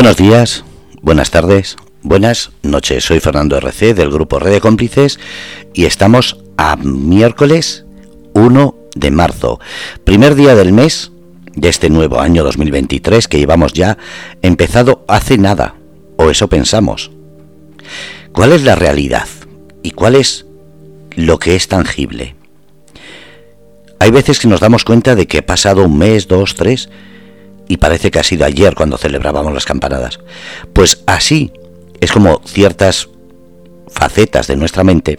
Buenos días, buenas tardes, buenas noches. Soy Fernando RC del grupo Red de Cómplices y estamos a miércoles 1 de marzo, primer día del mes de este nuevo año 2023 que llevamos ya empezado hace nada, o eso pensamos. ¿Cuál es la realidad y cuál es lo que es tangible? Hay veces que nos damos cuenta de que ha pasado un mes, dos, tres, y parece que ha sido ayer cuando celebrábamos las campanadas. Pues así es como ciertas facetas de nuestra mente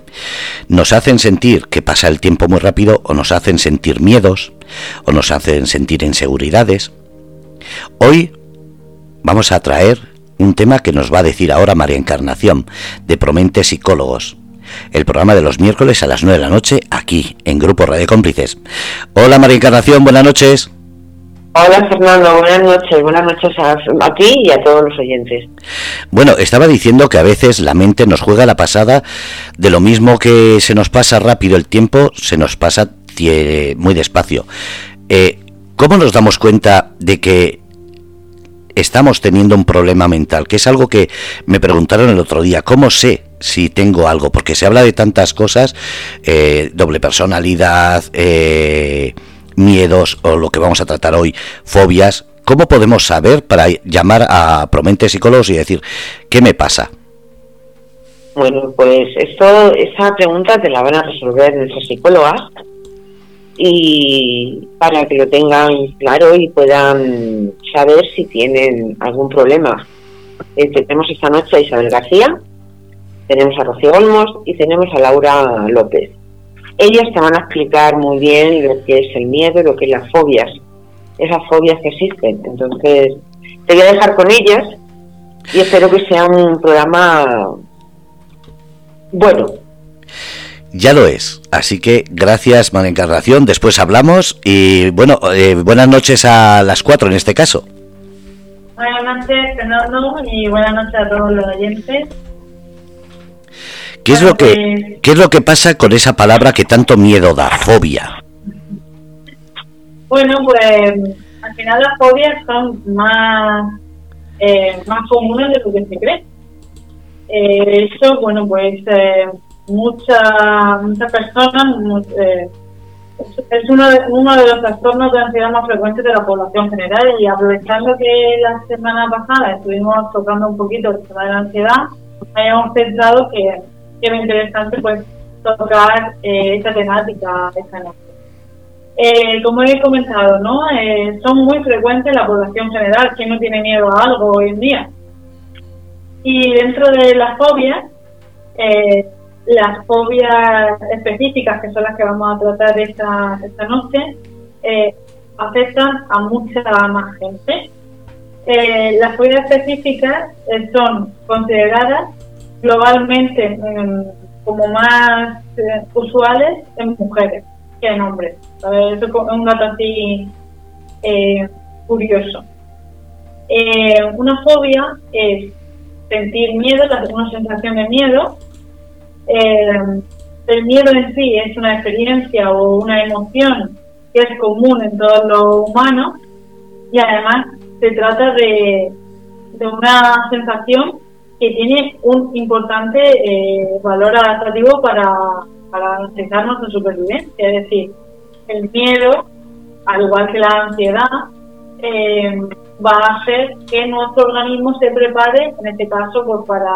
nos hacen sentir que pasa el tiempo muy rápido o nos hacen sentir miedos o nos hacen sentir inseguridades. Hoy vamos a traer un tema que nos va a decir ahora María Encarnación de Promente Psicólogos. El programa de los miércoles a las 9 de la noche aquí en Grupo Radio Cómplices. Hola María Encarnación, buenas noches. Hola Fernando, buenas noches, buenas noches a, ti y a todos los oyentes. Bueno, estaba diciendo que a veces la mente nos juega la pasada de lo mismo que se nos pasa rápido el tiempo, se nos pasa muy despacio. Eh, ¿Cómo nos damos cuenta de que estamos teniendo un problema mental? Que es algo que me preguntaron el otro día. ¿Cómo sé si tengo algo? Porque se habla de tantas cosas, eh, doble personalidad, eh, miedos o lo que vamos a tratar hoy, fobias, ¿cómo podemos saber para llamar a Promente Psicólogos y decir, ¿qué me pasa? Bueno, pues esto, esa pregunta te la van a resolver nuestras psicólogas y para que lo tengan claro y puedan saber si tienen algún problema. Eh, tenemos esta noche a Isabel García, tenemos a Rocío Olmos y tenemos a Laura López ellas te van a explicar muy bien lo que es el miedo, lo que es las fobias, esas fobias que existen. Entonces, te voy a dejar con ellas y espero que sea un programa bueno. Ya lo es, así que gracias María Encarnación, después hablamos y bueno, eh, buenas noches a las cuatro en este caso. Buenas noches Fernando y buenas noches a todos los oyentes. ¿Qué es, lo que, ¿Qué es lo que pasa con esa palabra que tanto miedo da, fobia? Bueno, pues al final las fobias son más, eh, más comunes de lo que se cree. Eh, eso, bueno, pues eh, muchas muchas personas, eh, es uno de, uno de los trastornos de ansiedad más frecuentes de la población general y aprovechando que la semana pasada estuvimos tocando un poquito el tema de la ansiedad, hayamos pensado que que es interesante pues tocar eh, esta temática esta noche. Eh, como he comentado, ¿no? Eh, son muy frecuentes en la población general, que no tiene miedo a algo hoy en día. Y dentro de las fobias, las fobias específicas, que son las que vamos a tratar esta, esta noche, afectan a mucha más gente. las fobias específicas son consideradas globalmente como más eh, usuales en mujeres que en hombres. Eso es un dato así eh, curioso. Eh, una fobia es sentir miedo, una sensación de miedo. el miedo en sí es una experiencia o una emoción que es común en todos los humanos y además se trata de, de una sensación que tiene un importante eh, valor adaptativo para, para garantizar nuestra supervivencia. Es decir, el miedo, al igual que la ansiedad, eh, va a hacer que nuestro organismo se prepare, en este caso, pues para,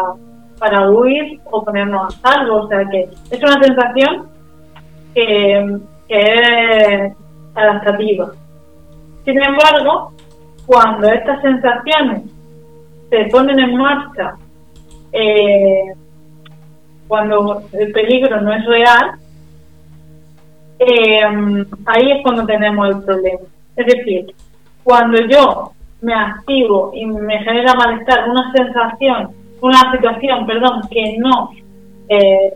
para huir o ponernos a salvo. O sea que es una sensación que, que es adaptativa. Sin embargo, cuando estas sensaciones se ponen en marcha eh, cuando el peligro no es real, eh, ahí es cuando tenemos el problema. Es decir, cuando yo me activo y me genera malestar, una sensación, una situación, perdón, que no eh,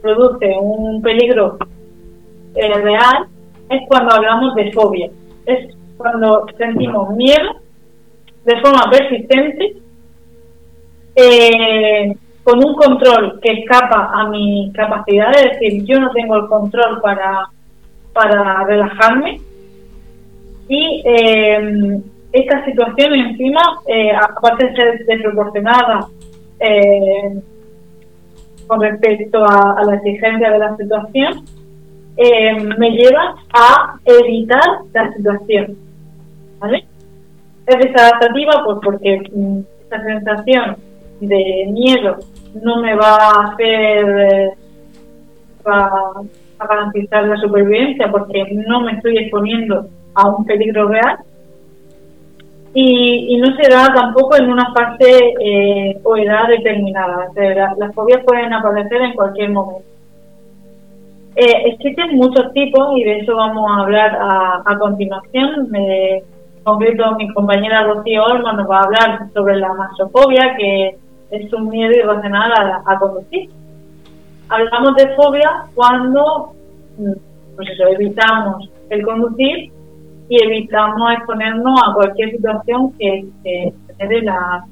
produce un peligro real, es cuando hablamos de fobia. Es cuando sentimos miedo de forma persistente eh, con un control que escapa a mi capacidad, es decir, yo no tengo el control para, para relajarme y eh, esta situación encima, eh, aparte de ser desproporcionada eh, con respecto a, la exigencia de la situación, me lleva a evitar la situación. Es desadaptativa pues porque mm, esta sensación de miedo no me va a hacer a, a garantizar la supervivencia porque no me estoy exponiendo a un peligro real y, no se da tampoco en una fase eh, o edad determinada. las fobias pueden aparecer en cualquier momento. Eh, existen muchos tipos y de eso vamos a hablar a, continuación. en concreto, mi compañera Rocío Olmo nos va a hablar sobre la masofobia, que es un miedo irracional a, a conducir. Hablamos de fobia cuando mm, pues evitamos el conducir y evitamos exponernos a cualquier situación que, que dé la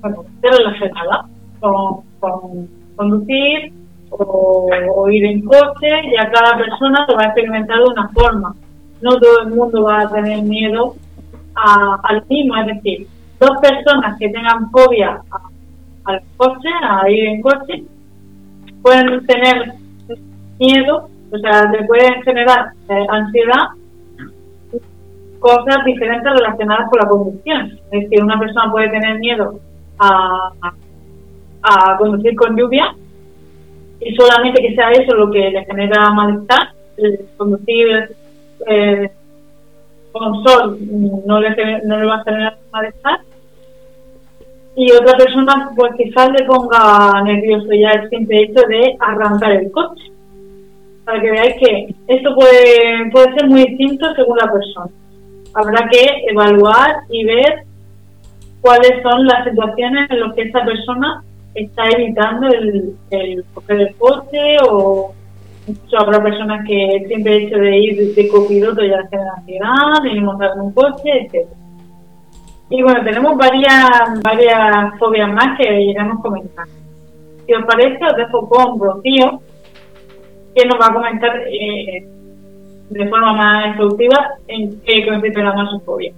bueno, relacionada con, con conducir o, ir en coche, y a cada persona lo va a experimentar de una forma. No todo el mundo va a tener miedo a, al mismo, es decir, dos personas que tengan fobia al coche, a ir en coche, pueden tener miedo o sea, te pueden generar eh, ansiedad cosas diferentes relacionadas con la conducción. Es decir, una persona puede tener miedo a, a conducir con lluvia y solamente que sea eso lo que le genera malestar. conducir eh, con sol no le, no le va a generar malestar. Y otra persona, pues quizás le ponga nervioso ya el simple hecho de arrancar el coche para que veáis que esto puede, puede ser muy distinto según la persona. Habrá que evaluar y ver cuáles son las situaciones en las que esta persona está evitando el, el coger el coche o habrá personas que el simple hecho de ir de copiloto ya da ansiedad, de montar un coche, etc. Y bueno, tenemos varias, varias fobias más que iremos comentando. Si os parece, os dejo con Rocío, que nos va a comentar eh, de forma más exhaustiva en qué consiste la masofobia.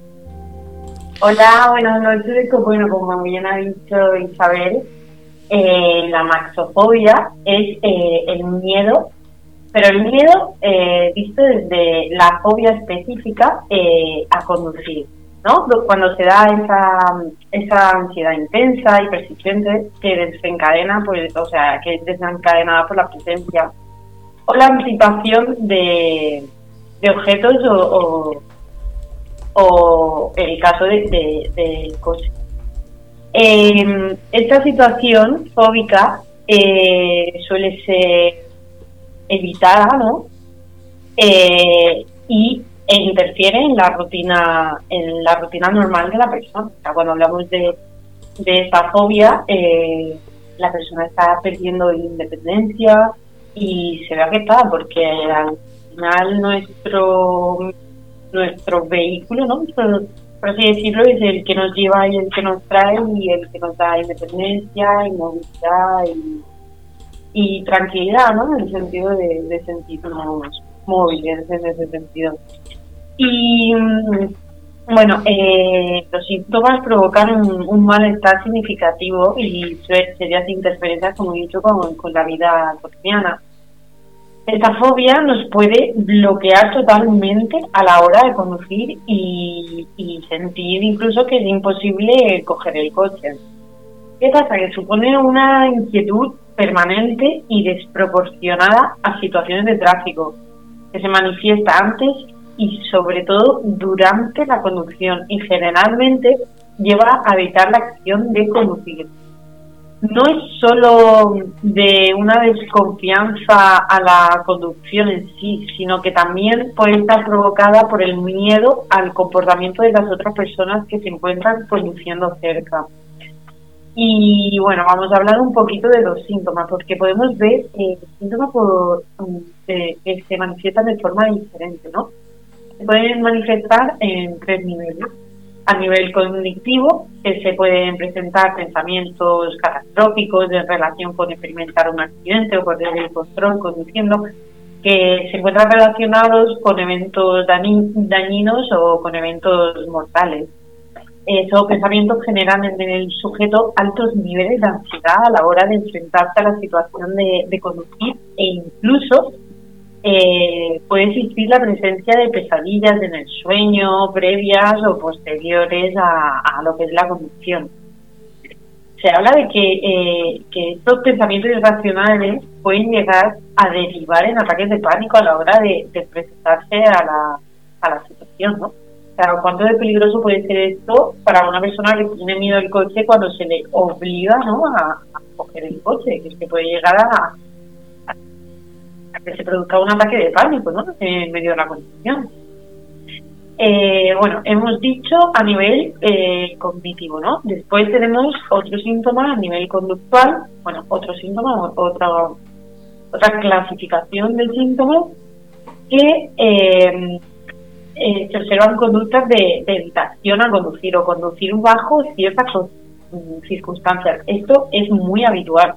Hola, buenas noches. Bueno, como bien ha dicho Isabel, eh, la maxofobia es eh, el miedo, pero el miedo visto desde la fobia específica a conducir, ¿no? Cuando se da esa, esa ansiedad intensa y persistente que desencadena, pues, o sea, que es desencadenada por la presencia o la anticipación de, objetos o, o, el caso del de, coche. Em, esta situación fóbica eh, suele ser evitada, ¿no? Eh, y e interfiere en la rutina en la rutina normal de la persona. cuando hablamos de, de esta fobia, eh, la persona está perdiendo independencia, y se ve afectada porque al final nuestro nuestro vehículo, ¿no? Por, así decirlo, es el que nos lleva y el que nos trae y el que nos da independencia y movilidad y, tranquilidad, ¿no? En el sentido de, de sentirnos móviles en ese sentido. Y mm, bueno, eh, los síntomas provocan un, malestar significativo y serias interferencias, como he dicho, con, con la vida cotidiana. Esta fobia nos puede bloquear totalmente a la hora de conducir y, sentir incluso que es imposible coger el coche. ¿Qué pasa? Que supone una inquietud permanente y desproporcionada a situaciones de tráfico, que se manifiesta antes y sobre todo durante la conducción y generalmente lleva a evitar la acción de conducir no es solo de una desconfianza a la conducción en sí, sino que también puede estar provocada por el miedo al comportamiento de las otras personas que se encuentran conduciendo cerca. Y bueno, vamos a hablar un poquito de los síntomas, porque podemos ver eh, síntomas por, que se manifiestan de forma diferente, ¿no? Se pueden manifestar en tres niveles a nivel cognitivo, que se pueden presentar pensamientos catastróficos en relación con experimentar un accidente o perder el control conduciendo, que se encuentran relacionados con eventos dañinos o con eventos mortales. Esos pensamientos generan en el sujeto altos niveles de ansiedad a la hora de enfrentarse a la situación de, conducir e incluso eh, puede existir la presencia de pesadillas en el sueño previas o posteriores a lo que es la conducción se habla de que, eh, que estos pensamientos irracionales pueden llegar a derivar en ataques de pánico a la hora de, presentarse a la, a la situación, ¿no? O sea, ¿cuánto de peligroso puede ser esto para una persona que tiene miedo al coche cuando se le obliga, ¿no?, a, coger el coche, que es que puede llegar a, a, que se produzca un ataque de pánico, ¿no?, en medio de la conducción. Eh, bueno, hemos dicho a nivel eh, cognitivo, ¿no? Después tenemos otros síntomas a nivel conductual, bueno, otros síntomas, otra, otra clasificación de síntomas que eh, se observan conductas de, evitación a conducir o conducir bajo ciertas circunstancias. Esto es muy habitual.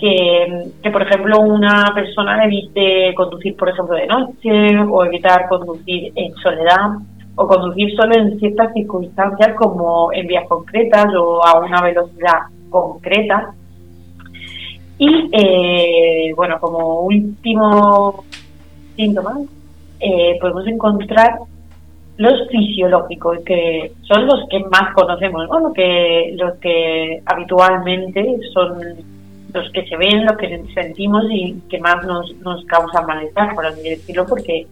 Que, por ejemplo una persona evite conducir por ejemplo de noche o evitar conducir en soledad o conducir solo en ciertas circunstancias como en vías concretas o a una velocidad concreta. Y eh, bueno, como último síntoma, eh, podemos encontrar los fisiológicos, que son los que más conocemos, ¿no? que, los que habitualmente son los que se ven, los que sentimos y que más nos, nos causan malestar, por así decirlo, porque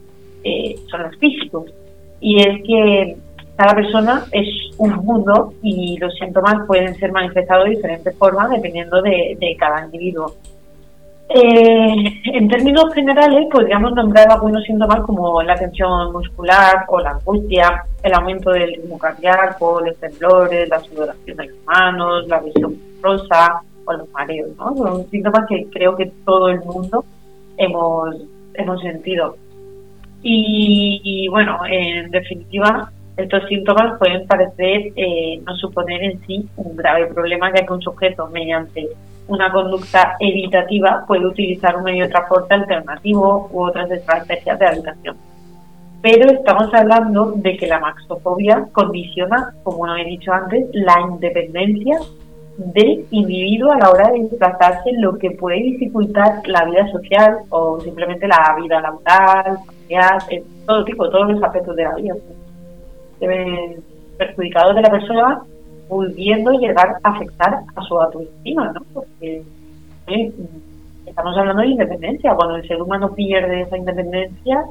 eh, son los físicos y es que cada persona es un mundo y los síntomas pueden ser manifestados de diferentes formas dependiendo de, cada individuo. Eh, en términos generales, podríamos nombrar algunos síntomas como la tensión muscular o la angustia, el aumento del ritmo cardíaco, los temblores, la sudoración de las manos, la visión rosa o los mareos. ¿no? Son síntomas que creo que todo el mundo hemos, hemos sentido. Y, bueno, en definitiva, estos síntomas pueden parecer eh, no suponer en sí un grave problema, ya que un sujeto, mediante una conducta evitativa, puede utilizar un medio de transporte alternativo u otras estrategias de habitación. Pero estamos hablando de que la maxofobia condiciona, como he dicho antes, la independencia del individuo a la hora de desplazarse, lo que puede dificultar la vida social o simplemente la vida laboral, familiar, todo tipo, todos los aspectos de la vida. Se ven perjudicados de la persona, pudiendo llegar a afectar a su autoestima, ¿no? Porque eh, estamos hablando de independencia. Cuando el ser humano pierde esa independencia,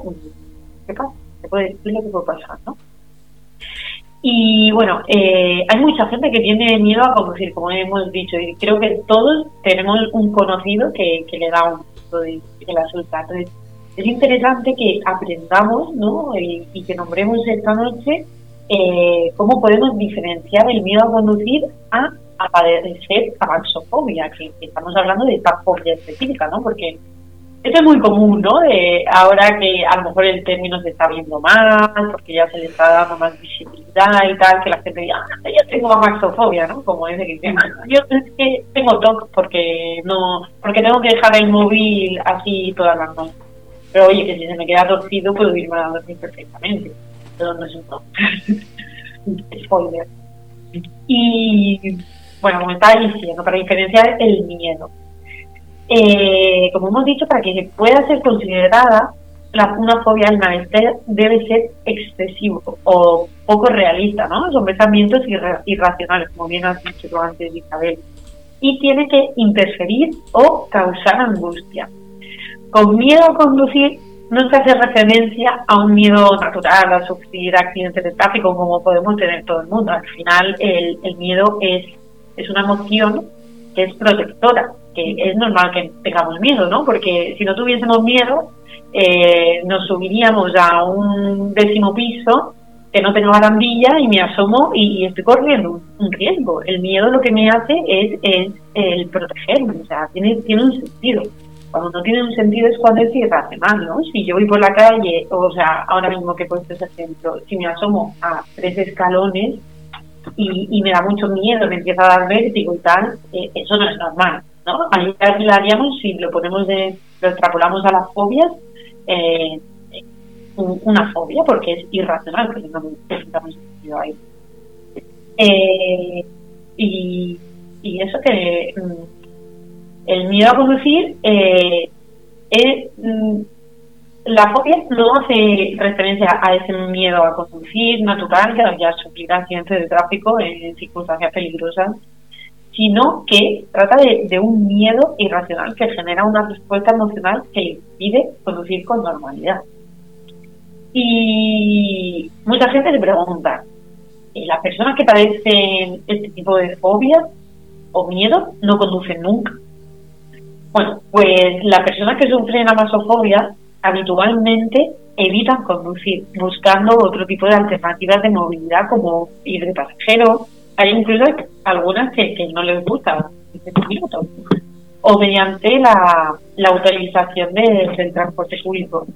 ¿qué pasa? Se puede decir lo que puede pasar, ¿no? Y bueno, eh, hay mucha gente que tiene miedo a conducir, como hemos dicho, y creo que todos tenemos un conocido que, le da un poco de, la asusta. Entonces, es interesante que aprendamos ¿no? y, que nombremos esta noche eh, cómo podemos diferenciar el miedo a conducir a, a padecer tabaxofobia, que, que estamos hablando de esta fobia específica, ¿no? Porque esto es muy común, ¿no? De ahora que a lo mejor el término se está viendo más, porque ya se le está dando más visibilidad y tal, que la gente diga, ah, yo tengo maxofobia, ¿no? Como ese que dice, yo es que tengo TOC porque no, porque tengo que dejar el móvil así todas las noches. Pero oye, que si se me queda torcido puedo irme a dormir perfectamente. Pero no es un TOC. Spoiler. Y bueno, como estaba diciendo, para diferenciar el miedo eh, como hemos dicho, para que pueda ser considerada la, una fobia al malestar debe ser excesivo o poco realista, ¿no? Son pensamientos irracionales, como bien has dicho antes, Isabel. Y tiene que interferir o causar angustia. Con miedo a conducir no se hace referencia a un miedo natural a sufrir accidentes de tráfico como podemos tener todo el mundo. Al final el, el miedo es, es una emoción que es protectora que es normal que tengamos miedo, ¿no? Porque si no tuviésemos miedo, eh, nos subiríamos a un décimo piso que no tengo barandilla y me asomo y, estoy corriendo un, riesgo. El miedo lo que me hace es, es el protegerme, o sea, tiene, tiene un sentido. Cuando no tiene un sentido es cuando es irracional, ¿no? Si yo voy por la calle, o sea, ahora mismo que he puesto ese ejemplo, si me asomo a tres escalones y, me da mucho miedo, me empieza a dar vértigo y tal, eh, eso no es normal. ¿No? Ahí haríamos, si lo ponemos de, lo extrapolamos a las fobias, eh, una fobia, porque es irracional que tengamos, sentido ahí. Eh, y, y, eso que mm, el miedo a conducir eh, es mm, la fobia no hace referencia a ese miedo a conducir natural que ya sufrir accidentes de tráfico en circunstancias peligrosas, sino que trata de, un miedo irracional que genera una respuesta emocional que impide conducir con normalidad. Y mucha gente se pregunta, ¿las personas que padecen este tipo de fobia o miedo no conducen nunca? Bueno, pues las personas que sufren amasofobia habitualmente evitan conducir, buscando otro tipo de alternativas de movilidad como ir de pasajero. Hay incluso algunas que, no les gusta o mediante la, la utilización del transporte público.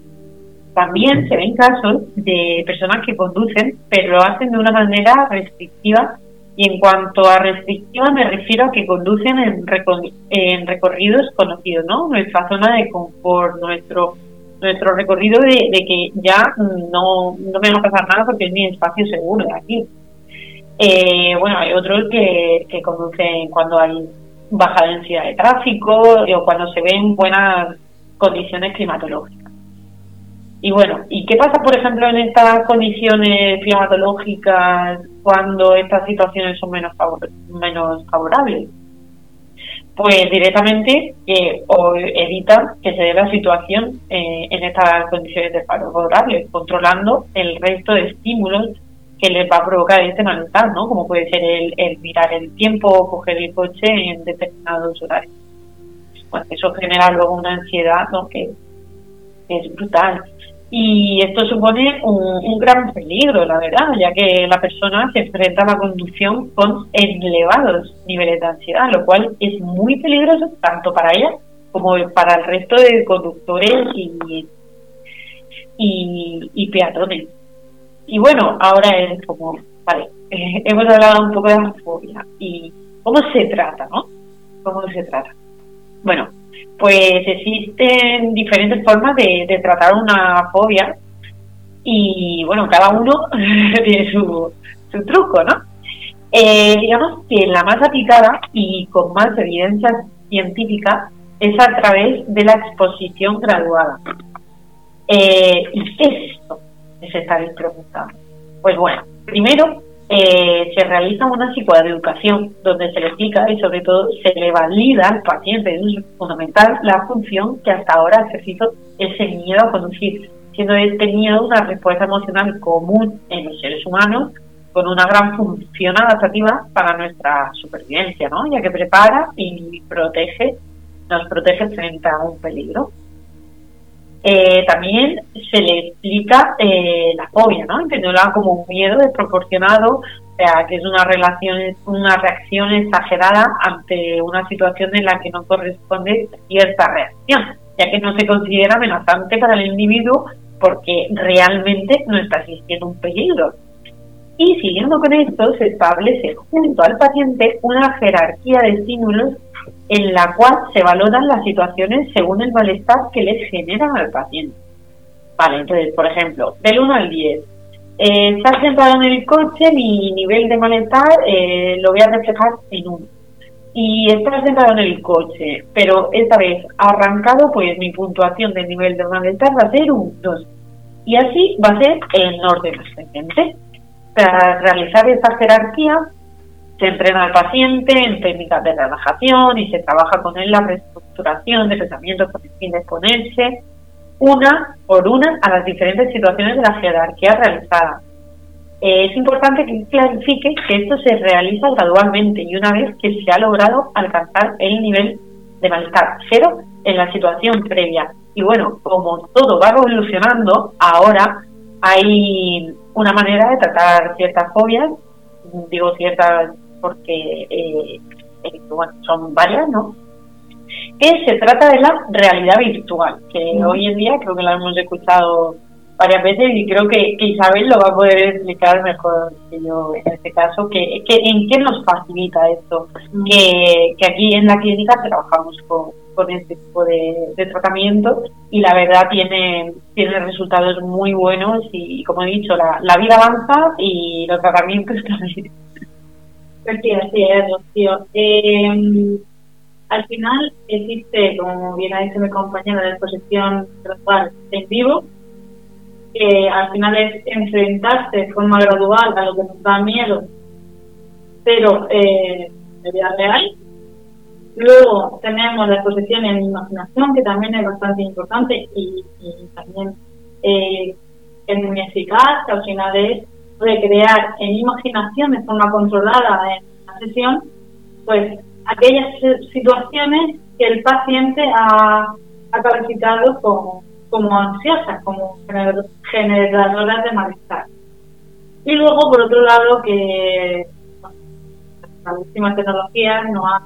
También se ven casos de personas que conducen, pero lo hacen de una manera restrictiva. Y en cuanto a restrictiva, me refiero a que conducen en, recorridos conocidos, ¿no? Nuestra zona de confort, nuestro nuestro recorrido de, que ya no, no me va a pasar nada porque es mi espacio seguro de aquí. Eh, bueno, hay otros que, conducen cuando hay baja densidad de tráfico o cuando se ven buenas condiciones climatológicas. Y bueno, ¿y qué pasa, por ejemplo, en estas condiciones climatológicas cuando estas situaciones son menos, favorables? pues directamente eh, o que se dé la situación eh, en estas condiciones de favorables, controlando el resto de estímulos que les va a provocar este malestar, ¿no? Como puede ser el, mirar el tiempo o coger el coche en determinados horarios. Bueno, eso genera luego una ansiedad, ¿no? Que es brutal y esto supone un, gran peligro, la verdad, ya que la persona se enfrenta a la conducción con elevados niveles de ansiedad, lo cual es muy peligroso tanto para ella como para el resto de conductores y, peatones. Y bueno, ahora es como, vale, hemos hablado un poco de la fobia y cómo se trata, ¿no? ¿Cómo se trata? Bueno, pues existen diferentes formas de, tratar una fobia y bueno, cada uno tiene su, su truco, ¿no? Eh, digamos que la más aplicada y con más evidencia científica es a través de la exposición graduada. Eh, ¿Y esto? Se estaréis preguntando. Pues bueno, primero eh, se realiza una psicoeducación donde se le explica y sobre todo se le valida al paciente, es fundamental la función que hasta ahora ha ejercido ese miedo a conducir, siendo este miedo una respuesta emocional común en los seres humanos con una gran función adaptativa para nuestra supervivencia, ¿no? ya que prepara y protege, nos protege frente a un peligro. Eh, también se le explica eh, la fobia, ¿no? Entendiéndola como un miedo desproporcionado, o sea, que es una, relación, una reacción exagerada ante una situación en la que no corresponde cierta reacción, ya que no se considera amenazante para el individuo porque realmente no está existiendo un peligro. Y siguiendo con esto, se establece junto al paciente una jerarquía de estímulos en la cual se valoran las situaciones según el malestar que les generan al paciente. Vale, entonces, por ejemplo, del 1 al 10, eh, estás sentado en el coche, mi nivel de malestar eh, lo voy a reflejar en 1. Y estás sentado en el coche, pero esta vez arrancado, pues mi puntuación del nivel de malestar va a ser un 2. Y así va a ser en orden ascendente. Para realizar esta jerarquía, se entrena al paciente en técnicas de relajación y se trabaja con él la reestructuración de pensamientos con el fin de exponerse una por una a las diferentes situaciones de la jerarquía realizada. Eh, es importante que clarifique que esto se realiza gradualmente y una vez que se ha logrado alcanzar el nivel de malestar cero en la situación previa. Y bueno, como todo va evolucionando, ahora hay una manera de tratar ciertas fobias, digo ciertas porque eh, eh, bueno, son varias, ¿no? Que se trata de la realidad virtual, que hoy en día creo que la hemos escuchado varias veces y creo que, Isabel lo va a poder explicar mejor que yo en este caso, que, que en qué nos facilita esto, mm. que, que aquí en la clínica trabajamos con, con este tipo de, tratamiento y la verdad tiene, tiene resultados muy buenos y como he dicho, la, la vida avanza y los tratamientos también. Pues sí, Rocío. Eh, al final existe, como bien ha dicho mi compañera, la exposición gradual en vivo, que al final es enfrentarse de forma gradual a lo que nos da miedo, pero eh, de vida real. Luego tenemos la exposición en imaginación, que también es bastante importante y, también eh, es muy eficaz, que al final es recrear en imaginación de forma controlada en la sesión, pues aquellas situaciones que el paciente ha, ha calificado como, como ansiosas, como generadoras de malestar. Y luego, por otro lado, que las últimas tecnologías nos han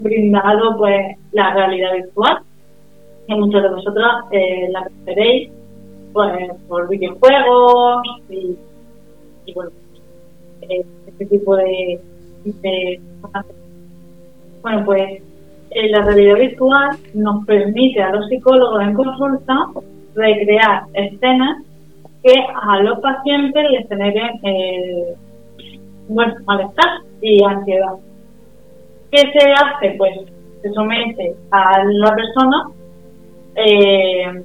brindado pues la realidad virtual, que muchos de vosotros eh, la veréis pues, por videojuegos y, bueno, eh, este tipo de, de bueno, pues eh, la realidad virtual nos permite a los psicólogos en consulta recrear escenas que a los pacientes les generen eh, bueno, malestar y ansiedad. ¿Qué se hace? Pues se somete a la persona eh,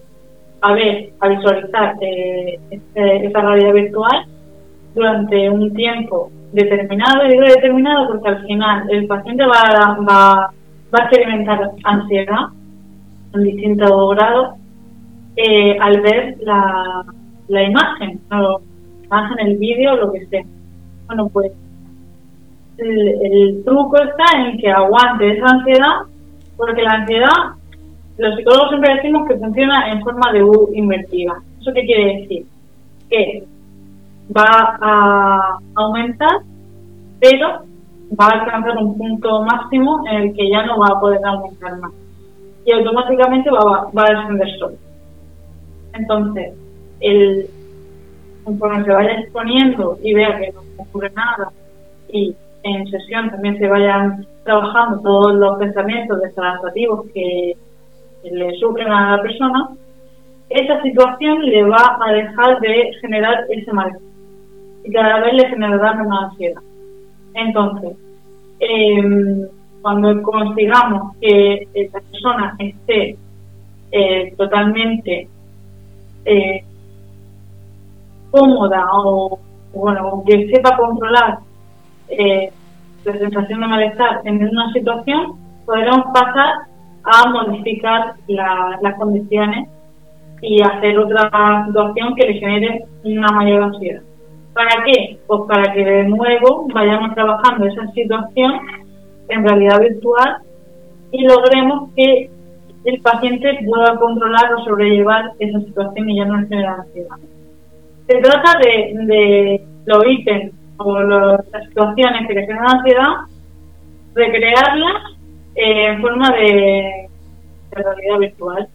a ver, a visualizar eh, este, esta realidad virtual durante un tiempo determinado, digo determinado porque al final el paciente va, va, va a experimentar ansiedad en distintos grados eh, al ver la, la imagen, la imagen, el vídeo, lo que sea. Bueno, pues el, truco está en que aguante esa ansiedad, porque la ansiedad, los psicólogos siempre decimos que funciona en forma de U invertida. ¿Eso qué quiere decir? Que va a aumentar, pero va a alcanzar un punto máximo en el que ya no va a poder aumentar más. Y automáticamente va, va a descender solo. Entonces, el, conforme se vaya exponiendo y vea que no ocurre nada y en sesión también se vayan trabajando todos los pensamientos desadaptativos que le sufren a la persona, esa situación le va a dejar de generar ese malestar y cada vez le generará menos ansiedad. Entonces, em, cuando consigamos que esa persona esté eh, totalmente eh, cómoda o, bueno, que sepa controlar eh, la sensación de malestar en una situación, podremos pasar a modificar las condiciones y hacer otra situación que le genere una mayor ansiedad. ¿Para qué? Pues para que de nuevo vayamos trabajando esa situación en realidad virtual y logremos que el paciente pueda controlar o sobrellevar esa situación y ya no genera ansiedad. Se trata de, los ítems o las situaciones que generan ansiedad, recrearlas eh, en forma de realidad virtual,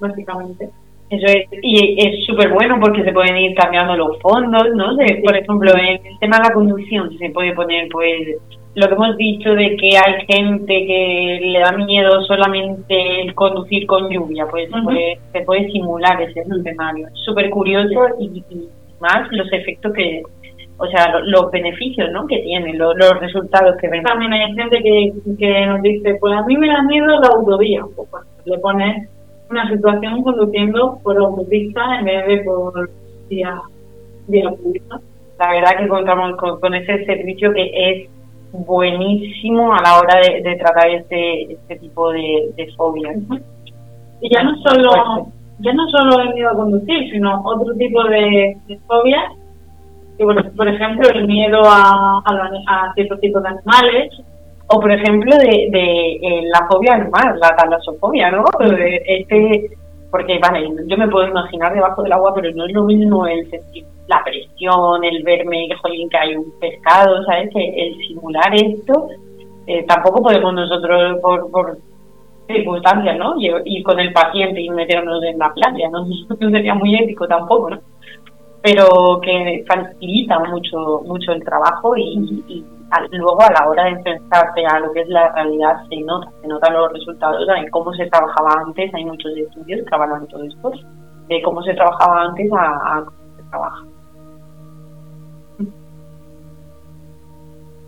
básicamente. Eso es, y es súper bueno porque se pueden ir cambiando los fondos, ¿no? por ejemplo, en el tema de la conducción se puede poner, pues, lo que hemos dicho de que hay gente que le da miedo solamente el conducir con lluvia, pues se, puede, simular ese escenario. Súper curioso y, más los efectos que, o sea, los, beneficios, ¿no? Que tiene, los, resultados que ven. También hay gente que, que nos dice, pues a mí me da miedo la autovía, pues, le pones una situación conduciendo por autopista en vez de por vía, vía pública. La verdad que contamos con, ese servicio que es buenísimo a la hora de, tratar este, este tipo de, de fobias. Y ya no solo ya no solo el miedo a conducir, sino otro tipo de, fobias, que, por ejemplo el miedo a, a, a ciertos tipos de animales, o por ejemplo de, de eh, la fobia al mar, la talasofobia, ¿no? Este, porque vale, yo me puedo imaginar debajo del agua, pero no es lo mismo el sentir la presión, el verme, jolín, que hay un pescado, ¿sabes? El, simular esto, eh, tampoco podemos nosotros por, por circunstancias, ¿no? Y, con el paciente y meternos en la playa, ¿no? No sería muy ético tampoco, ¿no? Pero que facilita mucho mucho el trabajo y, luego a la hora de enfrentarte a lo que es la realidad se nota, se notan los resultados de cómo se trabajaba antes, hay muchos estudios que hablan de todo esto, de cómo se trabajaba antes a, cómo se trabaja.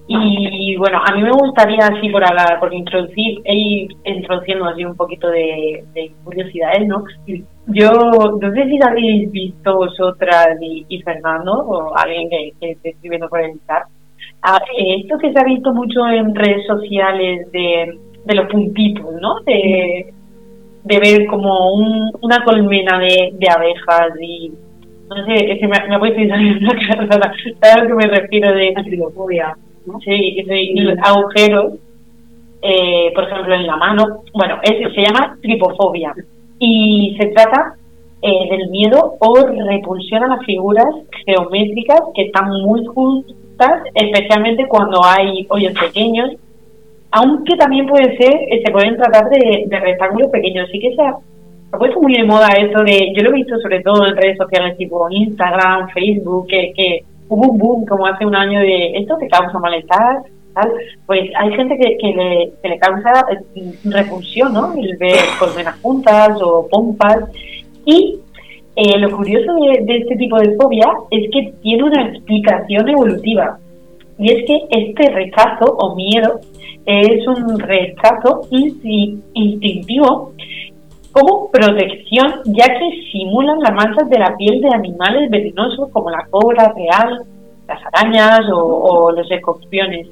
Y bueno, a mí me gustaría así por hablar, por introducir, ir introduciendo así un poquito de, curiosidades, ¿no? Yo no sé si habéis visto vosotras y, Fernando o alguien que, esté escribiendo por el chat, ah, esto que se ha visto mucho en redes sociales de, los puntitos, ¿no? De, de ver como una colmena de, abejas y no sé, es que me, me ha puesto en la cara, ¿sabes a lo que me refiero de la Sí, agujeros, eh, por ejemplo, en la mano. Bueno, se llama tripofobia y se trata eh, del miedo o repulsión a las figuras geométricas que están muy especialmente cuando hay hoyos pequeños, aunque también puede ser, eh, se pueden tratar de, rectángulos pequeños. Sí que se ha, puesto muy de moda eso de, yo lo he visto sobre todo en redes sociales tipo Instagram, Facebook, que, que hubo un boom como hace un año de esto te causa malestar, tal. Pues hay gente que, que, le, que le causa eh, repulsión, ¿no? El ver colmenas juntas o pompas. Y eh, lo curioso de, este tipo de fobia es que tiene una explicación evolutiva. Y es que este rechazo o miedo es un rechazo instintivo como protección, ya que simulan las manchas de la piel de animales venenosos como la cobra real, las arañas o, los escorpiones.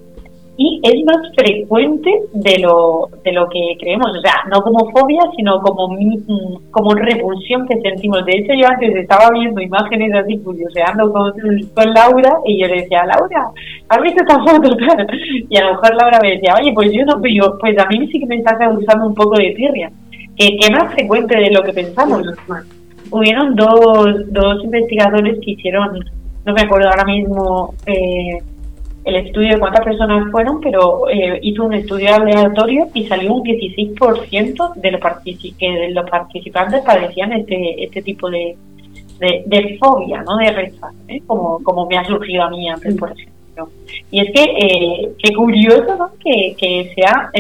Y es más frecuente de lo, de lo que creemos, o sea, no como fobia, sino como, mm, como repulsión que sentimos. De hecho, yo antes estaba viendo imágenes así curioseando con, con Laura y yo le decía, Laura, ¿has visto esta foto? Y a lo mejor Laura me decía, oye, pues yo no, pero pues a mí sí que me está causando un poco de tirria que, es más frecuente de lo que pensamos. Hubieron dos, dos investigadores que hicieron, no me acuerdo ahora mismo eh, el estudio de cuántas personas fueron, pero eh, hizo un estudio aleatorio y salió un 16% de los, que de los participantes padecían este, este tipo de, de, fobia, ¿no? de rechazo, ¿eh? como, como me ha surgido a mí antes, por ejemplo. Y es que, eh, qué curioso ¿no? que, que sea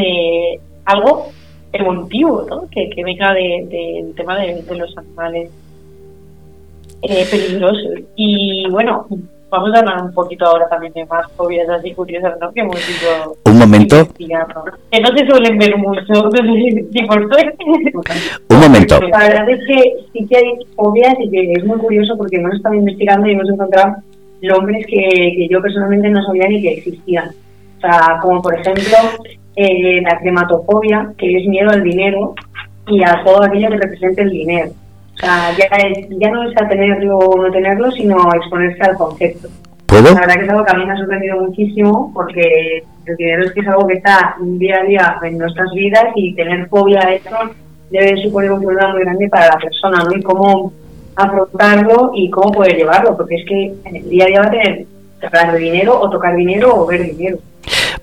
algo evolutivo, ¿no? que, que venga del de, tema de, los animales eh, peligrosos. Y bueno, vamos a hablar un poquito ahora también de más fobias así curiosas, ¿no? Que hemos ido Un momento. Que no se suelen ver mucho, ni por suerte. Un momento. La verdad es que sí que hay fobias y que es muy curioso porque hemos estado investigando y hemos encontrado nombres que, que yo personalmente no sabía ni que existían. O sea, como por ejemplo eh, la crematofobia, que es miedo al dinero y a todo aquello que represente el dinero. O sea, ya, ya no es a tenerlo o no tenerlo, sino exponerse al concepto. La verdad que es algo que a mí me ha sorprendido muchísimo porque el dinero es que es algo que está día a día en nuestras vidas y tener fobia a eso debe suponer un problema muy grande para la persona, ¿no? Y cómo afrontarlo y cómo poder llevarlo, porque es que en el día a día va a tener que hablar de dinero o tocar dinero o ver dinero.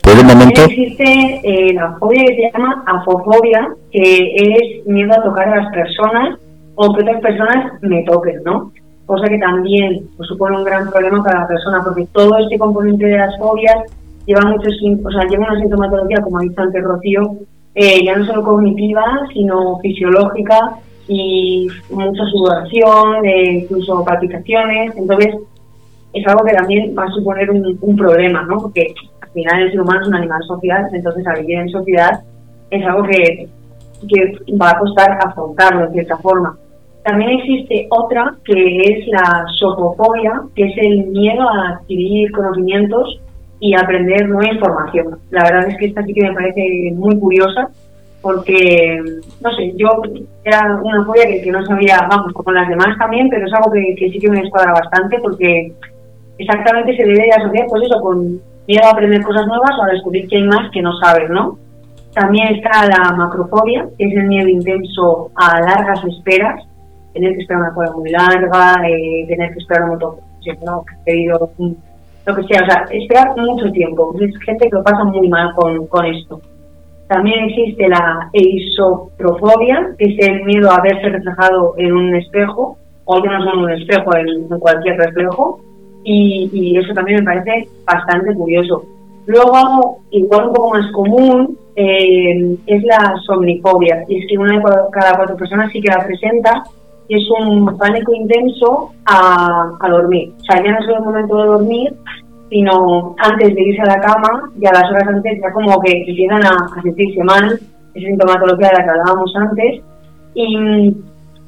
¿Puede un momento? Existe eh, la fobia que se llama afofobia, que es miedo a tocar a las personas o que otras personas me toquen, ¿no? Cosa que también pues, supone un gran problema para la persona, porque todo este componente de las fobias lleva muchos, o sea, lleva una sintomatología, como ha dicho antes Rocío, eh, ya no solo cognitiva, sino fisiológica y mucha sudoración, eh, incluso palpitaciones. Entonces, es algo que también va a suponer un, problema, ¿no? Porque al final el ser humano es un animal social, entonces al vivir en sociedad es algo que, que va a costar afrontarlo de cierta forma. También existe otra que es la sopofobia, que es el miedo a adquirir conocimientos y aprender nueva información. La verdad es que esta sí que me parece muy curiosa porque, no sé, yo era una fobia que, no sabía, vamos, como las demás también, pero es algo que, que sí que me escuadra bastante porque exactamente se debe asociar pues eso con miedo a aprender cosas nuevas o a descubrir que hay más que no sabes, ¿no? También está la macrofobia, que es el miedo intenso a largas esperas, tener que esperar una cola muy larga, eh, tener que esperar un montón, ¿no? pedido, lo que sea, o sea, esperar mucho tiempo. Es gente que lo pasa muy mal con, con esto. También existe la eisoprofobia, que es el miedo a verse reflejado en un espejo, o que no en un espejo, en, cualquier reflejo, y, eso también me parece bastante curioso. Luego, igual un poco más común, eh, es la somnifobia, y es que una de cada cuatro personas sí que la presenta, y es un pánico intenso a, a dormir. O sea, ya no es el momento de dormir, sino antes de irse a la cama y a las horas antes ya como que empiezan a, sentirse mal, esa sintomatología de la que hablábamos antes, y,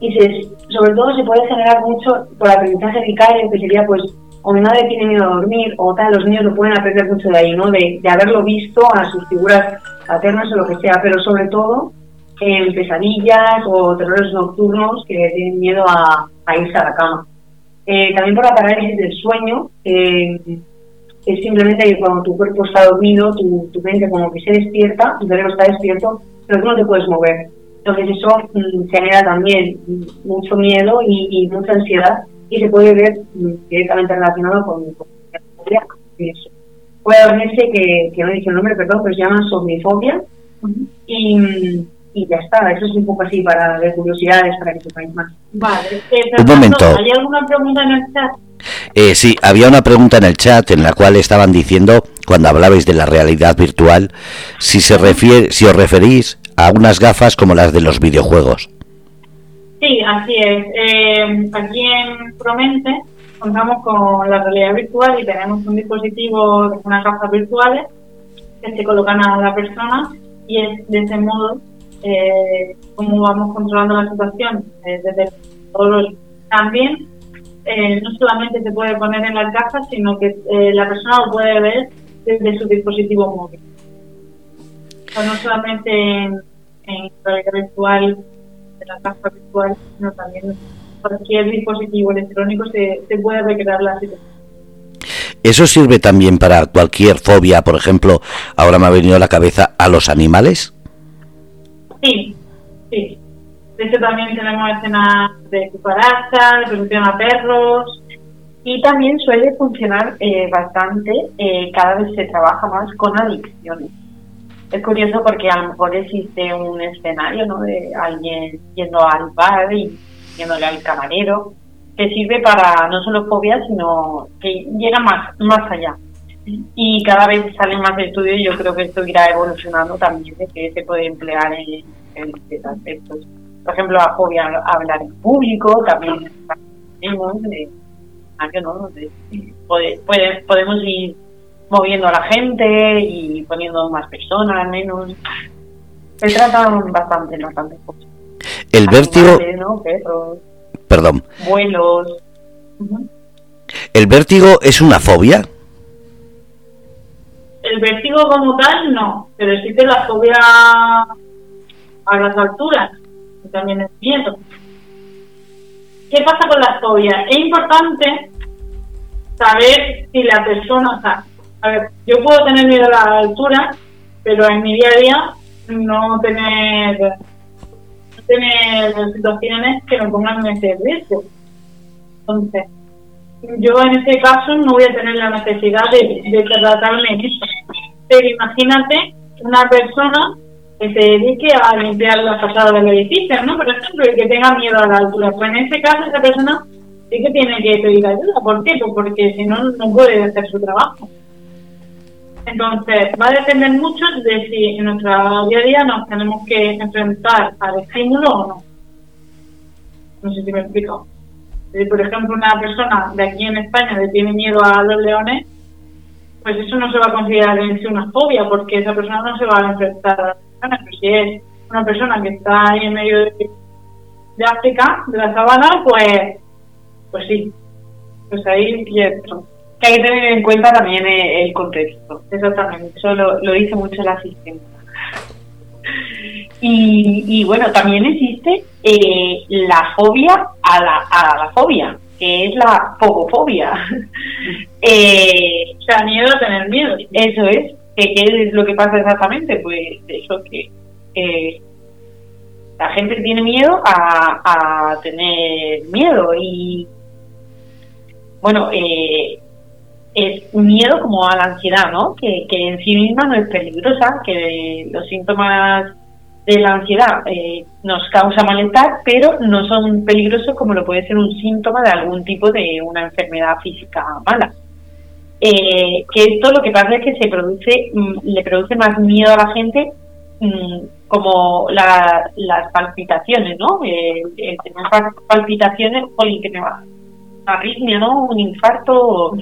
y se, sobre todo se puede generar mucho por aprendizaje vicario, que sería pues o mi madre tiene miedo a dormir o tal, los niños lo pueden aprender mucho de ahí, ¿no? De, de haberlo visto a sus figuras paternas o lo que sea, pero sobre todo en pesadillas o terrores nocturnos que tienen miedo a, irse a la cama. Eh, también por la parálisis del sueño, eh, es simplemente que cuando tu cuerpo está dormido, tu, tu mente como que se despierta, tu cerebro está despierto, pero tú no te puedes mover. Entonces eso mm, genera también mucho miedo y, mucha ansiedad y se puede ver mm, directamente relacionado con, con eso. Puede dormirse que, que no dice el nombre, perdón, pero se llama somnifobia y, y ya está, eso es un poco así para ver curiosidades, para que sepáis más. Vale, eh, un momento. ¿hay alguna pregunta en el chat? Eh, sí, había una pregunta en el chat en la cual estaban diciendo, cuando hablabais de la realidad virtual, si, se refiere, si os referís a unas gafas como las de los videojuegos. Sí, así es. Eh, aquí en Promente contamos con la realidad virtual y tenemos un dispositivo, unas gafas virtuales que se colocan a la persona y es de ese modo eh, como vamos controlando la situación eh, desde todos los... También eh, no solamente se puede poner en la caja, sino que la persona lo puede ver desde su dispositivo móvil. No solamente en, la caja virtual, sino también cualquier dispositivo electrónico se, se puede recrear la situación. ¿Eso sirve también para cualquier fobia, por ejemplo, ahora me ha venido a la cabeza, a los animales? Sí, sí. De hecho, también tenemos escenas de cucarachas, de producción a perros. Y también suele funcionar eh, bastante, eh, cada vez se trabaja más con adicciones. Es curioso porque a lo mejor existe un escenario ¿no? de alguien yendo al bar y yéndole al camarero, que sirve para no solo fobias, sino que llega más, más allá. Y cada vez salen más estudios y yo creo que esto irá evolucionando también, de que se puede emplear en, en estos aspectos por ejemplo, a fobia a hablar en público, también tenemos, de, ¿no? podemos ir moviendo a la gente y poniendo más personas al menos. Se tratan bastante, bastante cosas. El vértigo... Perdón. Vuelos. ¿El vértigo es una fobia? El vértigo como tal, no, pero existe la fobia a las alturas también es miedo. ¿Qué pasa con la fobia? Es importante saber si la persona, o sea, a ver, yo puedo tener miedo a la altura, pero en mi día a día no tener, no tener situaciones que me pongan en ese riesgo. Entonces, yo en este caso no voy a tener la necesidad de, de tratarme en. Pero imagínate una persona que se dedique a limpiar la fachada del edificio, ¿no? Por ejemplo, y que tenga miedo a la altura. Pues en ese caso esa persona sí que tiene que pedir ayuda. ¿Por qué? Pues porque si no, no puede hacer su trabajo. Entonces, va a depender mucho de si en nuestra día a día nos tenemos que enfrentar al estímulo o no. No sé si me explico. Si, por ejemplo, una persona de aquí en España le tiene miedo a los leones, pues eso no se va a considerar en sí una fobia, porque esa persona no se va a enfrentar pero si es una persona que está ahí en medio de, África, de la sabana, pues, pues sí, pues ahí cierto. Que hay que tener en cuenta también el, contexto. Exactamente, eso lo, dice mucho la asistencia. Y, y, bueno, también existe eh, la fobia a la, a la fobia, que es la fobofobia. eh, o sea, miedo a tener miedo. Eso es. ¿Qué, es lo que pasa exactamente? Pues eso que la gente tiene miedo a, a tener miedo y bueno, eh, es miedo como a la ansiedad, ¿no? Que, que en sí misma no es peligrosa, que los síntomas de la ansiedad eh, nos causa malestar, pero no son peligrosos como lo puede ser un síntoma de algún tipo de una enfermedad física mala. Eh, que esto lo que pasa es que se produce, mm, le produce más miedo a la gente mm, como las palpitaciones, ¿no? Eh, el tener palpitaciones, o que me va, arritmia, ¿no? Un infarto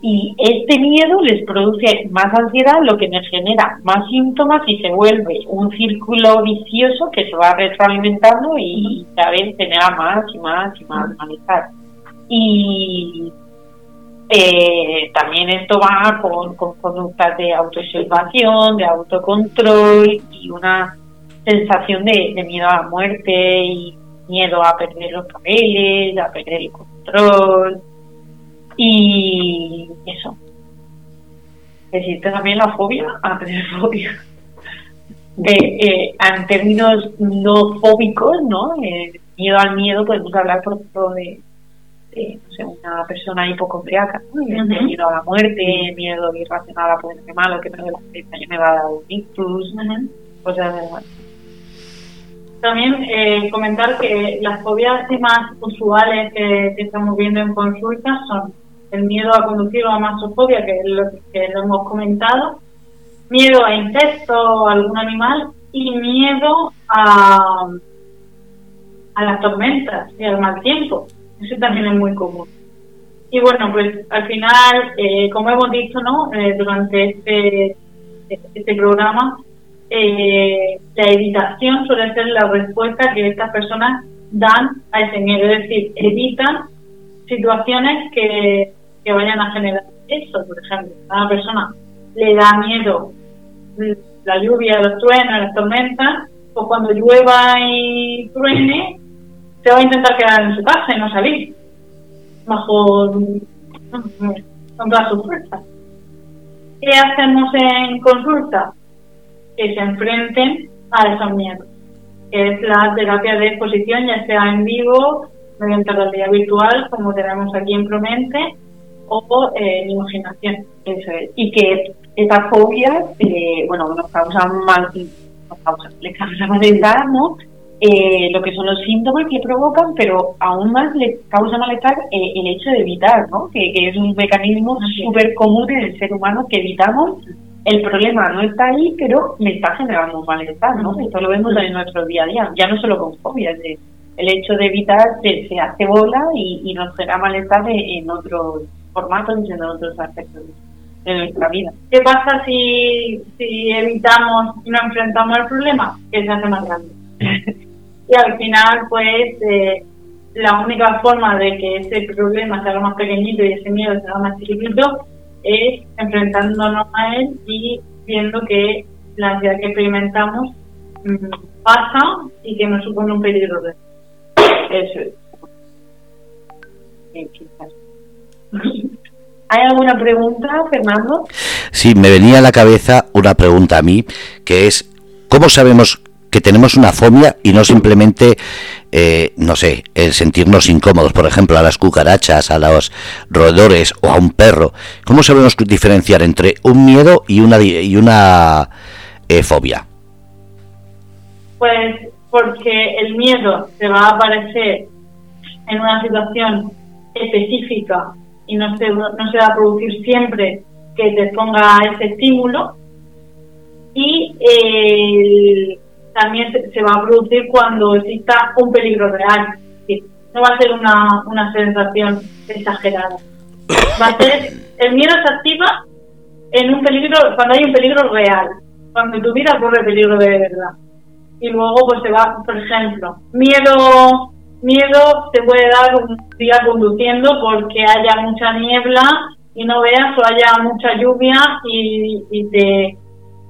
y este miedo les produce más ansiedad, lo que nos genera más síntomas y se vuelve un círculo vicioso que se va retroalimentando y cada vez genera más y más y más malestar. Y eh, también esto va con, conductas de autoobservación, de autocontrol y una sensación de, de miedo a la muerte y miedo a perder los papeles, a perder el control y eso. Existe también la fobia a tener fobia. De, eh, en términos no fóbicos, ¿no? Eh, miedo al miedo, podemos hablar, por ejemplo, de, no sé, una persona hipocondriaca, miedo a la muerte, miedo irracional a ponerme malo, que me, me va a dar un ictus, cosas de también eh, comentar que las fobias más usuales que, que, estamos viendo en consultas son el miedo a conducir o a masofobia, que es lo que lo hemos comentado, miedo a insectos o algún animal y miedo a, a las tormentas y al mal tiempo. Eso también es muy común. Y bueno, pues al final, eh, como hemos dicho ¿no? Eh, durante este, este programa, eh, la evitación suele ser la respuesta que estas personas dan a ese miedo, es decir, evitan situaciones que, que vayan a generar eso. Por ejemplo, a una persona le da miedo la lluvia, los truenos, las tormentas, pues cuando llueva y truene, se va a intentar quedar en su casa y no salir, bajo con todas sus fuerzas. ¿Qué hacemos en consulta? Que se enfrenten a esos miedos, que es la terapia de exposición, ya sea en vivo, mediante realidad virtual, como tenemos aquí en Promente, o eh, imaginación. Eso es. Y que estas fobias, eh, bueno, nos causan mal, nos causan, les causan malestar, ¿no? Eh, lo que son los síntomas que provocan, pero aún más les causa malestar eh, el hecho de evitar, ¿no? Que, es un mecanismo súper común en el ser humano que evitamos. El problema no está ahí, pero me está generando un malestar, ¿no? Esto lo vemos en nuestro día a día, ya no solo con fobias, el hecho de evitar se, se hace bola y, y nos genera malestar en otros formatos y en otros aspectos de nuestra vida. ¿Qué pasa si, si evitamos y no enfrentamos el problema? Que se hace más grande. y al final, pues, eh, la única forma de que ese problema se haga más pequeñito y ese miedo se haga más chiquitito es enfrentándonos a él y viendo que la ansiedad que experimentamos mm, pasa y que nos supone un peligro de eso es. ¿Hay alguna pregunta, Fernando? Sí, me venía a la cabeza una pregunta a mí, que es, ¿cómo sabemos que tenemos una fobia y no simplemente, eh, no sé, el sentirnos incómodos, por ejemplo, a las cucarachas, a los roedores o a un perro? ¿Cómo sabemos diferenciar entre un miedo y una, y una eh, fobia? Pues porque el miedo se va a aparecer en una situación específica y no se, no se va a producir siempre que te ponga ese estímulo y eh, también se, va a producir cuando exista un peligro real. No va a ser una, una sensación exagerada. Va a ser, el miedo se activa en un peligro, cuando hay un peligro real, cuando tu vida corre peligro de verdad. Y luego pues se va, por ejemplo, miedo miedo te puede dar un día conduciendo porque haya mucha niebla y no veas o haya mucha lluvia y, y te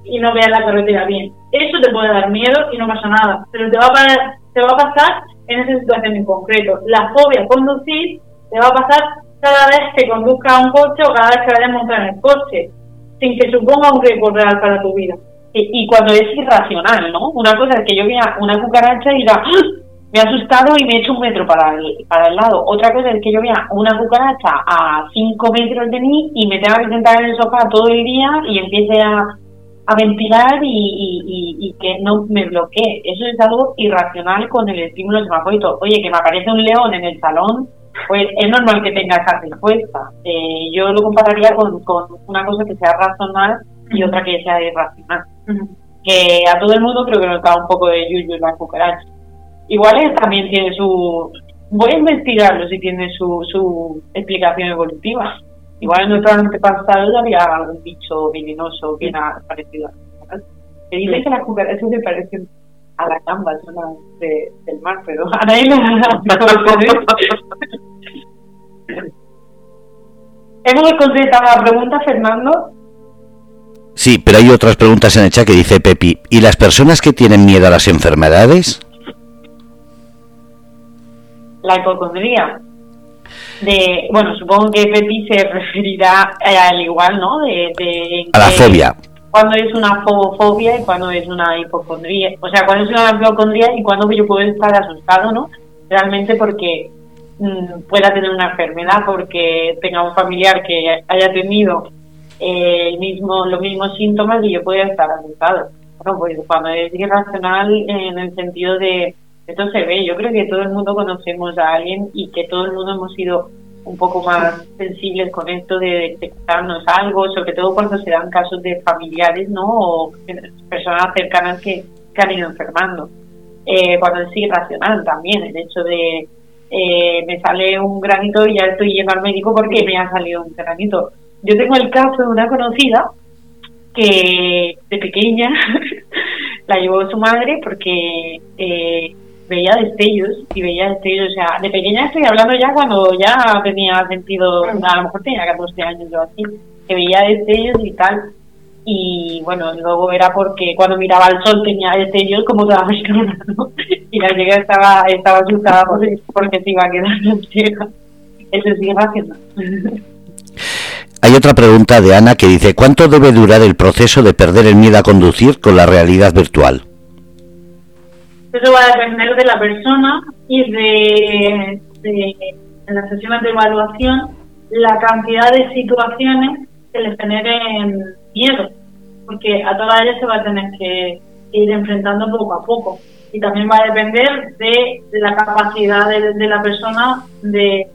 y no veas la carretera bien. Eso te puede dar miedo y no pasa nada, pero te va a, te va a pasar en esa situación en concreto. La fobia a conducir te va a pasar cada vez que conduzcas un coche o cada vez que vayas a montar en el coche, sin que suponga un riesgo real para tu vida. Y, cuando es irracional, ¿no? Una cosa es que yo vea una cucaracha y diga, ¡Ah! Me ha asustado y me he hecho un metro para el, para el lado. Otra cosa es que yo vea una cucaracha a cinco metros de mí y me tenga que sentar en el sofá todo el día y empiece a, a ventilar y, y, que no me bloquee. Eso es algo irracional con el estímulo semafórico. Oye, que me aparece un león en el salón, pues es normal que tenga esa respuesta. Eh, yo lo compararía con, con una cosa que sea racional y otra que sea irracional. Que a todo el mundo creo que nos da un poco de yuyu la cucaracha. Igual él también tiene su... Voy a investigarlo si tiene su, su explicación evolutiva. Igual en nuestro antepasado había algún bicho venenoso bien parecido a Se dice que las cucarachas se parecen a la gamba de, del mar, pero a nadie le ¿Hemos contestado la pregunta, Fernando? Sí, pero hay otras preguntas en el chat que dice Pepi. ¿Y las personas que tienen miedo a las enfermedades? La hipocondría. De, bueno, supongo que Pepi se referirá eh, al igual, ¿no? De, a la fobia. Cuando es una fobia y cuando es una hipocondría. O sea, cuando es una hipocondría y cuando yo puedo estar asustado, ¿no? Realmente porque mm, pueda tener una enfermedad, porque tenga un familiar que haya tenido eh, el mismo, los mismos síntomas y yo pueda estar asustado. Bueno, pues cuando es irracional en el sentido de esto se ve, yo creo que todo el mundo conocemos a alguien y que todo el mundo hemos sido un poco más sensibles con esto de detectarnos algo, sobre todo cuando se dan casos de familiares, ¿no? O personas cercanas que, han ido enfermando. Eh, cuando es irracional también, el hecho de eh, me sale un granito y ya estoy yendo al médico porque me ha salido un granito. Yo tengo el caso de una conocida que de pequeña la llevó su madre porque eh, veía destellos y veía destellos, o sea, de pequeña estoy hablando ya cuando ya tenía sentido, a lo mejor tenía 14 años o así, que veía destellos y tal. Y bueno, luego era porque cuando miraba al sol tenía destellos como toda persona, ¿no? Y la chica estaba, estaba asustada porque, se iba a quedar ciega. Eso sí haciendo. Hay otra pregunta de Ana que dice, ¿cuánto debe durar el proceso de perder el miedo a conducir con la realidad virtual? Eso va a depender de la persona y de, en las sesiones de evaluación la cantidad de situaciones que le generen miedo, porque a todas ellas se va a tener que ir enfrentando poco a poco. Y también va a depender de, la capacidad de, la persona de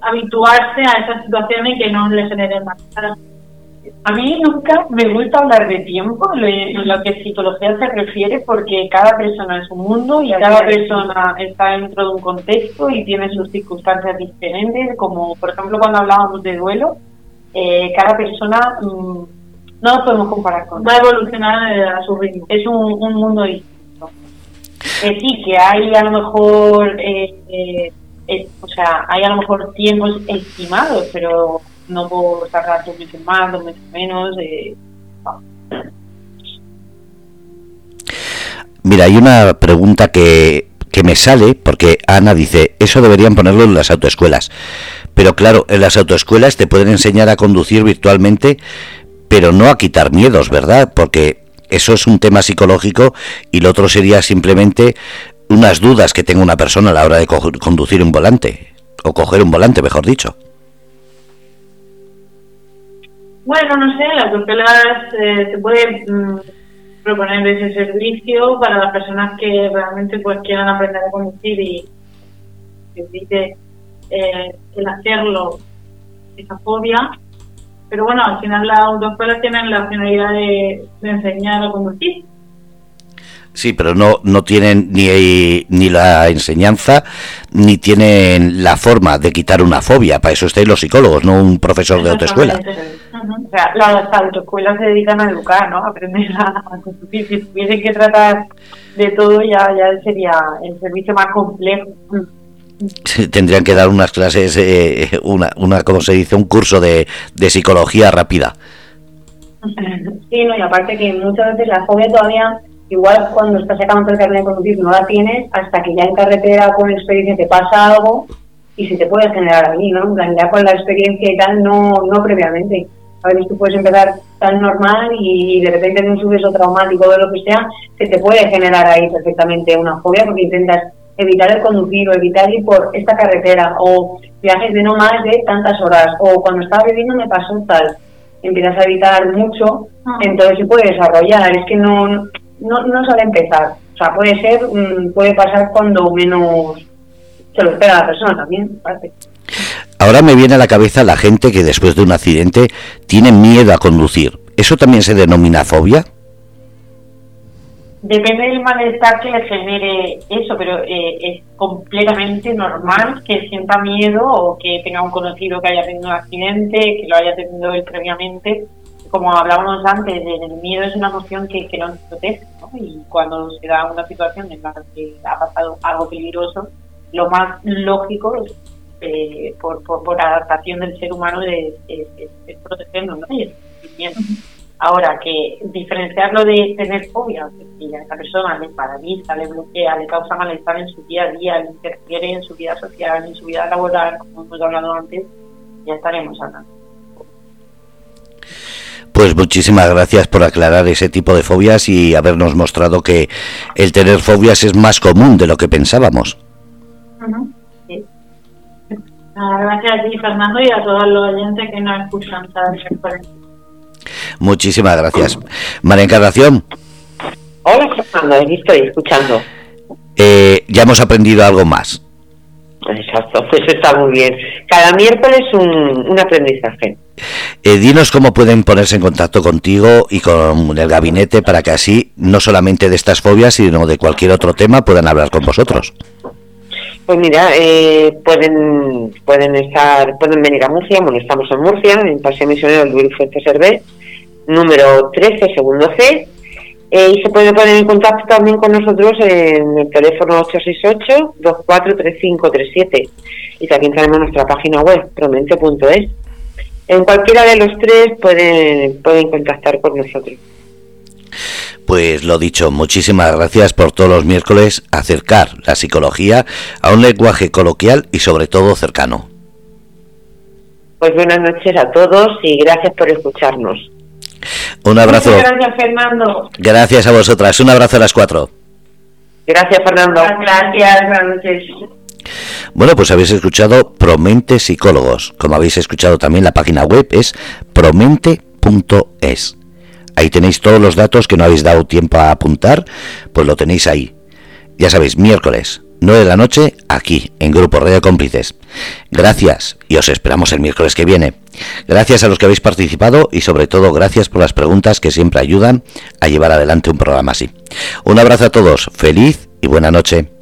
habituarse a esas situaciones y que no le generen más. A mí nunca me gusta hablar de tiempo en lo que psicología se refiere porque cada persona es un mundo y cada persona está dentro de un contexto y tiene sus circunstancias diferentes, como por ejemplo cuando hablábamos de duelo, eh, cada persona mm, no lo podemos comparar con. Va a evolucionar a su ritmo. Es un, mundo distinto. Eh, sí, que hay a lo mejor, eh, o sea, hay a lo mejor tiempos estimados, pero no puedo sacar dos meses más, dos meses menos. Eh, Mira, hay una pregunta que, que me sale, porque Ana dice, eso deberían ponerlo en las autoescuelas. Pero claro, en las autoescuelas te pueden enseñar a conducir virtualmente, pero no a quitar miedos, ¿verdad? Porque eso es un tema psicológico y lo otro sería simplemente unas dudas que tenga una persona a la hora de conducir un volante, o coger un volante, mejor dicho. Bueno, no sé, las escuelas eh, se puede mm, proponer ese servicio para las personas que realmente pues quieran aprender a conducir y evite eh, el hacerlo, esa fobia. Pero bueno, al final las autoescuelas tienen la finalidad de enseñar a conducir Sí, pero no, no tienen ni, ni la enseñanza ni tienen la forma de quitar una fobia. Para eso estáis los psicólogos, no un profesor de autoescuela. O sea, las autoescuelas se dedican a educar, ¿no? A aprender a, conducir. Si tuviesen que tratar de todo, ya, ya sería el servicio más complejo. tendrían que dar unas clases, eh, una, una, como se dice, un curso de, de psicología rápida. Sí, no, y aparte que muchas veces la fobia todavía igual cuando estás sacando el carnet de conducir no la tienes hasta que ya en carretera con experiencia te pasa algo y se te puede generar ahí, ¿no? En ya con la experiencia y tal, no, no previamente. A veces tú puedes empezar tan normal y de repente en un suceso traumático o lo que sea, se te puede generar ahí perfectamente una fobia porque intentas evitar el conducir o evitar ir por esta carretera o viajes de no más de tantas horas o cuando estaba viviendo me pasó tal. Empiezas a evitar mucho, ah. entonces se puede desarrollar. Es que no, no, no sabe empezar. O sea, puede ser, mm, puede pasar cuando menos se lo espera la persona también, Ahora me viene a la cabeza la gente que después de un accidente tiene miedo a conducir. ¿Eso también se denomina fobia? Depende del malestar que le genere eso, pero eh, es completamente normal que sienta miedo o que tenga un conocido que haya tenido un accidente, que lo haya tenido él previamente. Como hablábamos antes, el miedo es una emoción que, que nos protege, ¿no? Y cuando se da una situación en la que ha pasado algo peligroso, lo más lógico eh, por, por, adaptación del ser humano es, es, protegernos, ¿no? Ahora, que diferenciarlo de tener fobia, que a esa persona le paraliza, le bloquea, le causa malestar en su día a día, le interfiere en su vida social, en su vida laboral, como hemos hablado antes, ya estaremos hablando. Pues muchísimas gracias por aclarar ese tipo de fobias y habernos mostrado que el tener fobias es más común de lo que pensábamos. Gracias a ti, Fernando, y a todos los oyentes que nos escuchan. Muchísimas gracias. María Encarnación. Hola, Fernando, estoy escuchando. Eh, ya hemos aprendido algo más. Exacto, pues está muy bien. Cada miércoles un, un aprendizaje. Eh, dinos cómo pueden ponerse en contacto contigo y con el gabinete para que así, no solamente de estas fobias, sino de cualquier otro tema, puedan hablar con vosotros. Pues mira, eh, pueden pueden estar pueden venir a Murcia, bueno, estamos en Murcia, en Paseo Misionero Luis Fuentes Servé, número 13, segundo C, eh, y se puede poner en contacto también con nosotros en el teléfono 868-243537 y también tenemos nuestra página web, promente.es. En cualquiera de los tres pueden, pueden contactar con nosotros. Pues lo dicho, muchísimas gracias por todos los miércoles acercar la psicología a un lenguaje coloquial y sobre todo cercano. Pues buenas noches a todos y gracias por escucharnos. Un abrazo. gracias, Fernando. Gracias a vosotras. Un abrazo a las cuatro. Gracias, Fernando. Gracias, buenas noches. Bueno, pues habéis escuchado Promente Psicólogos. Como habéis escuchado también la página web es promente.es. Ahí tenéis todos los datos que no habéis dado tiempo a apuntar, pues lo tenéis ahí. Ya sabéis, miércoles, 9 de la noche, aquí, en Grupo Radio Cómplices. Gracias y os esperamos el miércoles que viene. Gracias a los que habéis participado y sobre todo gracias por las preguntas que siempre ayudan a llevar adelante un programa así. Un abrazo a todos, feliz y buena noche.